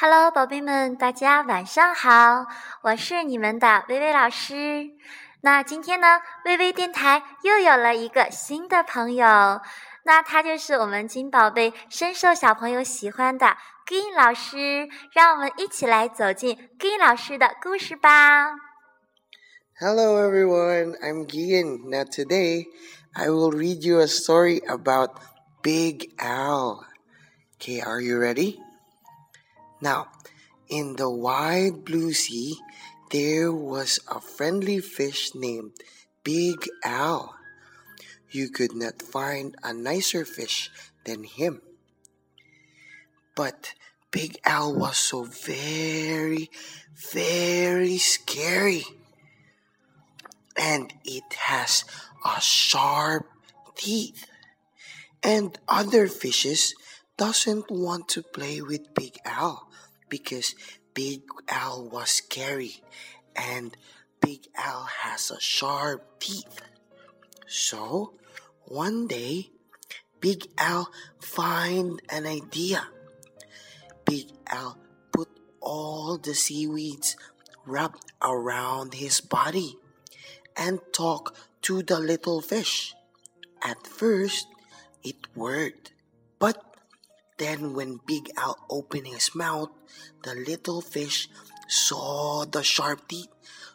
Hello，宝贝们，大家晚上好，我是你们的微微老师。那今天呢，微微电台又有了一个新的朋友，那他就是我们金宝贝深受小朋友喜欢的 Gin 老师。让我们一起来走进 Gin 老师的故事吧。Hello everyone, I'm Gian. Now today I will read you a story about Big Al. Okay, are you ready? Now, in the wide blue sea, there was a friendly fish named Big Al. You could not find a nicer fish than him. But Big Al was so very, very scary. And it has a sharp teeth. And other fishes doesn't want to play with Big Al because Big Al was scary and Big Al has a sharp teeth. So, one day, Big Al find an idea. Big Al put all the seaweeds wrapped around his body and talk to the little fish. At first, it worked, but then, when Big Al opened his mouth, the little fish saw the sharp teeth.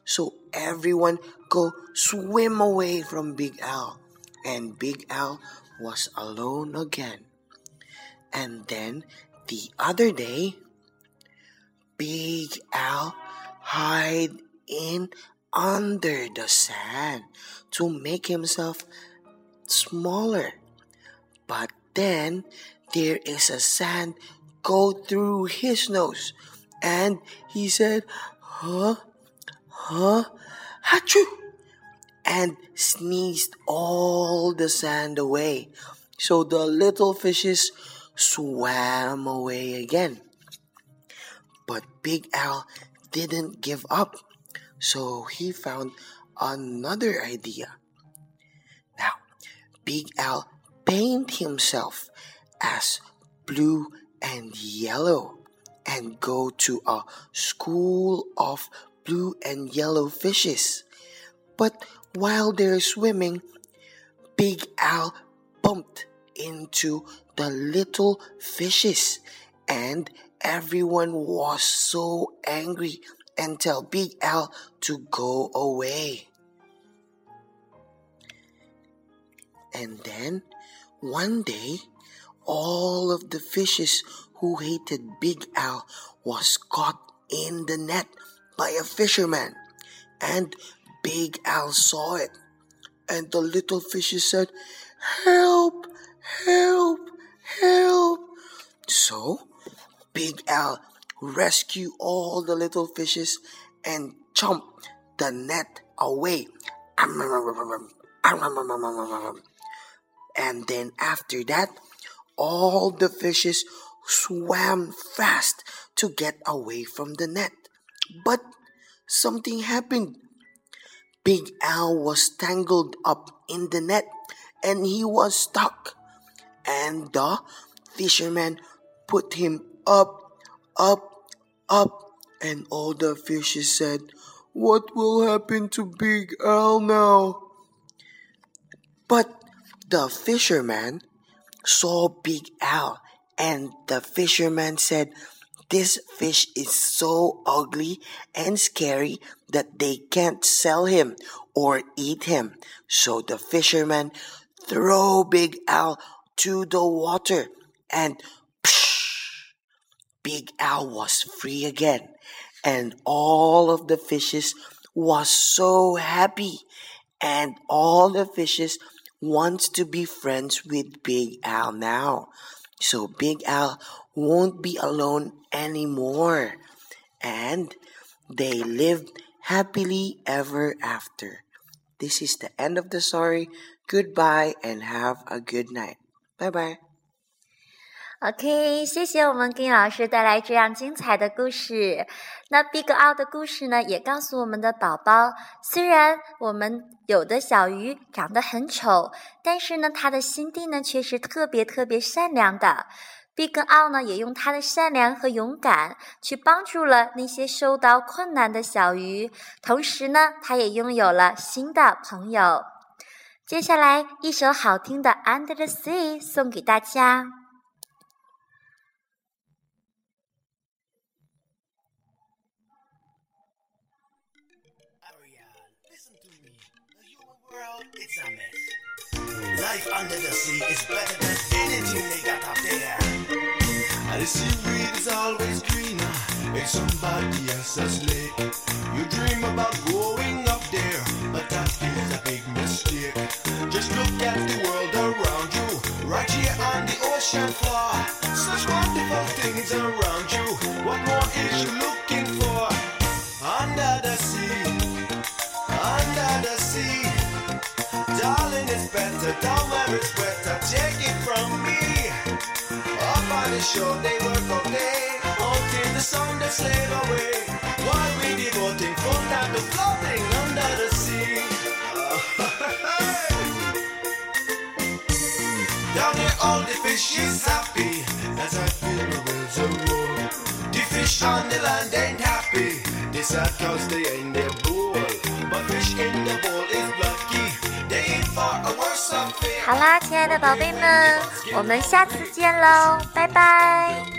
So everyone go swim away from Big Al. And Big Al was alone again. And then the other day, Big Al hide in under the sand to make himself smaller. But then there is a sand go through his nose. And he said, huh, huh, achoo, and sneezed all the sand away. So the little fishes swam away again. But Big Al didn't give up, so he found another idea. Now, Big Al painted himself as blue and yellow and go to a school of blue and yellow fishes. But while they're swimming, Big Al bumped into the little fishes and everyone was so angry and tell Big Al to go away. And then one day all of the fishes who hated Big Al was caught in the net by a fisherman. And Big Al saw it. And the little fishes said, Help! Help! Help! So Big Al rescued all the little fishes and jumped the net away. And then after that, all the fishes swam fast to get away from the net. But something happened. Big Al was tangled up in the net and he was stuck. And the fisherman put him up, up, up, and all the fishes said, What will happen to Big Al now? But the fisherman saw Big Al, and the fisherman said, This fish is so ugly and scary that they can't sell him or eat him. So the fisherman threw Big Al to the water, and psh, Big Al was free again, and all of the fishes was so happy, and all the fishes wants to be friends with Big Al now. So Big Al won't be alone anymore. And they lived happily ever after. This is the end of the story. Goodbye and have a good night. Bye bye. OK，谢谢我们金老师带来这样精彩的故事。那 Big Out 的故事呢，也告诉我们的宝宝，虽然我们有的小鱼长得很丑，但是呢，它的心地呢却是特别特别善良的。毕根奥呢，也用他的善良和勇敢去帮助了那些受到困难的小鱼，同时呢，他也拥有了新的朋友。接下来一首好听的《Under the Sea》送给大家。It's a mess. Life under the sea is better than anything they got up there. And the seaweed is always greener in somebody else's lake. You dream about going up there, but that is a big mistake. Just look at the world around you, right here on the ocean floor. Such wonderful things around The shore, they work all day. In the sun, they slave away. While we devoting full time to floating under the sea. Down here, all the fish is happy as I feel the wheels war. The fish on the land ain't happy. They sad cause they ain't their bowl. But fish in the bowl is 好啦，亲爱的宝贝们，我们下次见喽，拜拜。